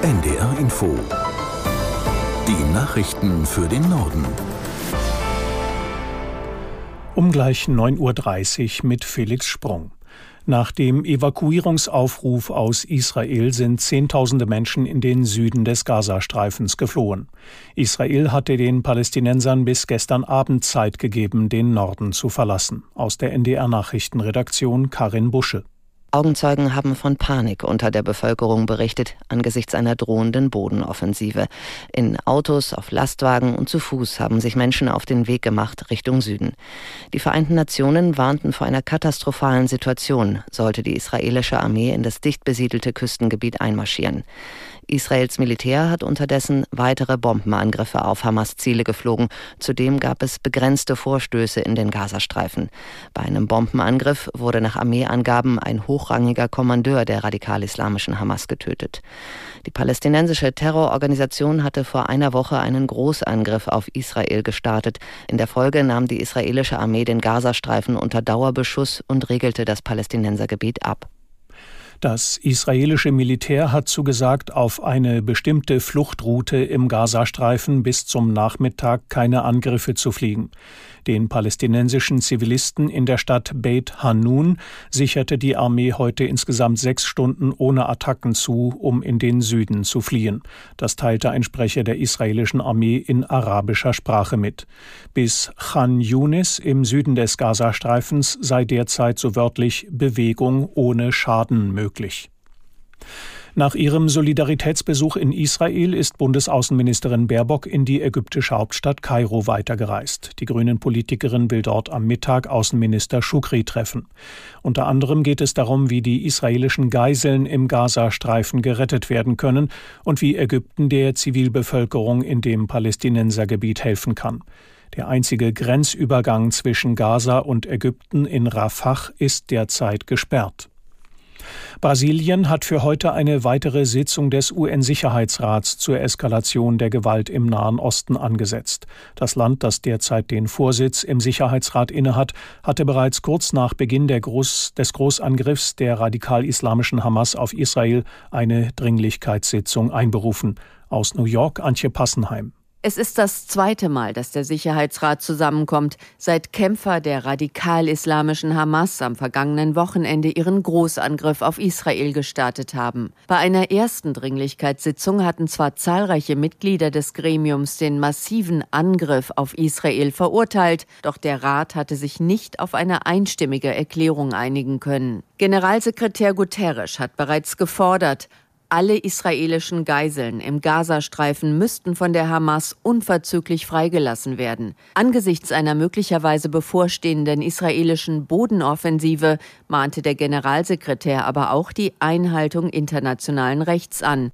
NDR Info. Die Nachrichten für den Norden. Um gleich 9.30 Uhr mit Felix Sprung. Nach dem Evakuierungsaufruf aus Israel sind Zehntausende Menschen in den Süden des Gazastreifens geflohen. Israel hatte den Palästinensern bis gestern Abend Zeit gegeben, den Norden zu verlassen. Aus der NDR Nachrichtenredaktion Karin Busche. Augenzeugen haben von Panik unter der Bevölkerung berichtet angesichts einer drohenden Bodenoffensive. In Autos, auf Lastwagen und zu Fuß haben sich Menschen auf den Weg gemacht Richtung Süden. Die Vereinten Nationen warnten vor einer katastrophalen Situation, sollte die israelische Armee in das dicht besiedelte Küstengebiet einmarschieren. Israels Militär hat unterdessen weitere Bombenangriffe auf Hamas-Ziele geflogen. Zudem gab es begrenzte Vorstöße in den Gazastreifen. Bei einem Bombenangriff wurde nach Armeeangaben ein hochrangiger Kommandeur der radikal-islamischen Hamas getötet. Die palästinensische Terrororganisation hatte vor einer Woche einen Großangriff auf Israel gestartet. In der Folge nahm die israelische Armee den Gazastreifen unter Dauerbeschuss und regelte das Palästinensergebiet ab. Das israelische Militär hat zugesagt, auf eine bestimmte Fluchtroute im Gazastreifen bis zum Nachmittag keine Angriffe zu fliegen. Den palästinensischen Zivilisten in der Stadt Beit Hanun sicherte die Armee heute insgesamt sechs Stunden ohne Attacken zu, um in den Süden zu fliehen. Das teilte ein Sprecher der israelischen Armee in arabischer Sprache mit. Bis Khan Yunis im Süden des Gazastreifens sei derzeit so wörtlich Bewegung ohne Schaden möglich. Nach ihrem Solidaritätsbesuch in Israel ist Bundesaußenministerin Baerbock in die ägyptische Hauptstadt Kairo weitergereist. Die Grünen-Politikerin will dort am Mittag Außenminister Shukri treffen. Unter anderem geht es darum, wie die israelischen Geiseln im Gazastreifen gerettet werden können und wie Ägypten der Zivilbevölkerung in dem Palästinensergebiet helfen kann. Der einzige Grenzübergang zwischen Gaza und Ägypten in Rafah ist derzeit gesperrt. Brasilien hat für heute eine weitere Sitzung des UN-Sicherheitsrats zur Eskalation der Gewalt im Nahen Osten angesetzt. Das Land, das derzeit den Vorsitz im Sicherheitsrat innehat, hatte bereits kurz nach Beginn Groß, des Großangriffs der radikal-islamischen Hamas auf Israel eine Dringlichkeitssitzung einberufen. Aus New York Antje Passenheim. Es ist das zweite Mal, dass der Sicherheitsrat zusammenkommt, seit Kämpfer der radikal-islamischen Hamas am vergangenen Wochenende ihren Großangriff auf Israel gestartet haben. Bei einer ersten Dringlichkeitssitzung hatten zwar zahlreiche Mitglieder des Gremiums den massiven Angriff auf Israel verurteilt, doch der Rat hatte sich nicht auf eine einstimmige Erklärung einigen können. Generalsekretär Guterres hat bereits gefordert, alle israelischen Geiseln im Gazastreifen müssten von der Hamas unverzüglich freigelassen werden. Angesichts einer möglicherweise bevorstehenden israelischen Bodenoffensive mahnte der Generalsekretär aber auch die Einhaltung internationalen Rechts an.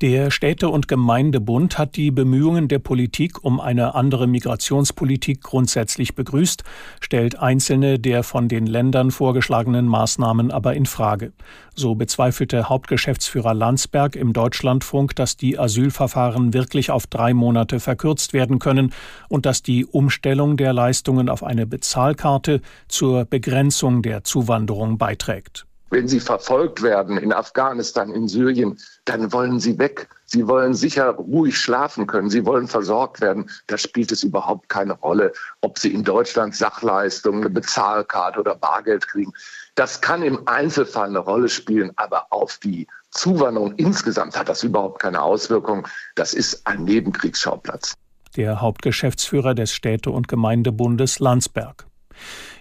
Der Städte- und Gemeindebund hat die Bemühungen der Politik um eine andere Migrationspolitik grundsätzlich begrüßt, stellt einzelne der von den Ländern vorgeschlagenen Maßnahmen aber in Frage. So bezweifelte Hauptgeschäftsführer Landsberg im Deutschlandfunk, dass die Asylverfahren wirklich auf drei Monate verkürzt werden können und dass die Umstellung der Leistungen auf eine Bezahlkarte zur Begrenzung der Zuwanderung beiträgt. Wenn sie verfolgt werden in Afghanistan, in Syrien, dann wollen sie weg. Sie wollen sicher ruhig schlafen können. Sie wollen versorgt werden. Da spielt es überhaupt keine Rolle, ob sie in Deutschland Sachleistungen, eine Bezahlkarte oder Bargeld kriegen. Das kann im Einzelfall eine Rolle spielen, aber auf die Zuwanderung insgesamt hat das überhaupt keine Auswirkung. Das ist ein Nebenkriegsschauplatz. Der Hauptgeschäftsführer des Städte- und Gemeindebundes Landsberg.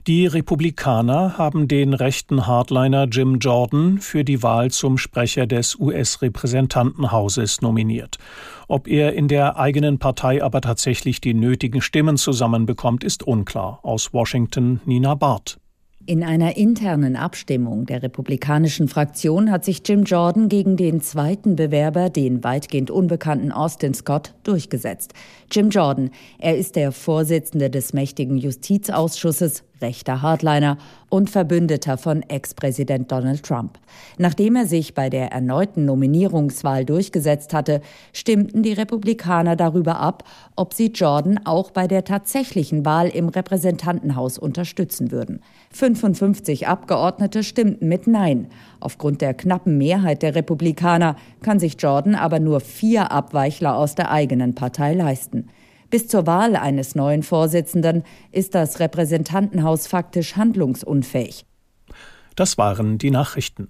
Die Republikaner haben den rechten Hardliner Jim Jordan für die Wahl zum Sprecher des US-Repräsentantenhauses nominiert. Ob er in der eigenen Partei aber tatsächlich die nötigen Stimmen zusammenbekommt, ist unklar. Aus Washington Nina Barth. In einer internen Abstimmung der republikanischen Fraktion hat sich Jim Jordan gegen den zweiten Bewerber, den weitgehend unbekannten Austin Scott, durchgesetzt. Jim Jordan, er ist der Vorsitzende des mächtigen Justizausschusses, rechter Hardliner und Verbündeter von Ex-Präsident Donald Trump. Nachdem er sich bei der erneuten Nominierungswahl durchgesetzt hatte, stimmten die Republikaner darüber ab, ob sie Jordan auch bei der tatsächlichen Wahl im Repräsentantenhaus unterstützen würden. 55 Abgeordnete stimmten mit Nein. Aufgrund der knappen Mehrheit der Republikaner kann sich Jordan aber nur vier Abweichler aus der eigenen Partei leisten. Bis zur Wahl eines neuen Vorsitzenden ist das Repräsentantenhaus faktisch handlungsunfähig. Das waren die Nachrichten.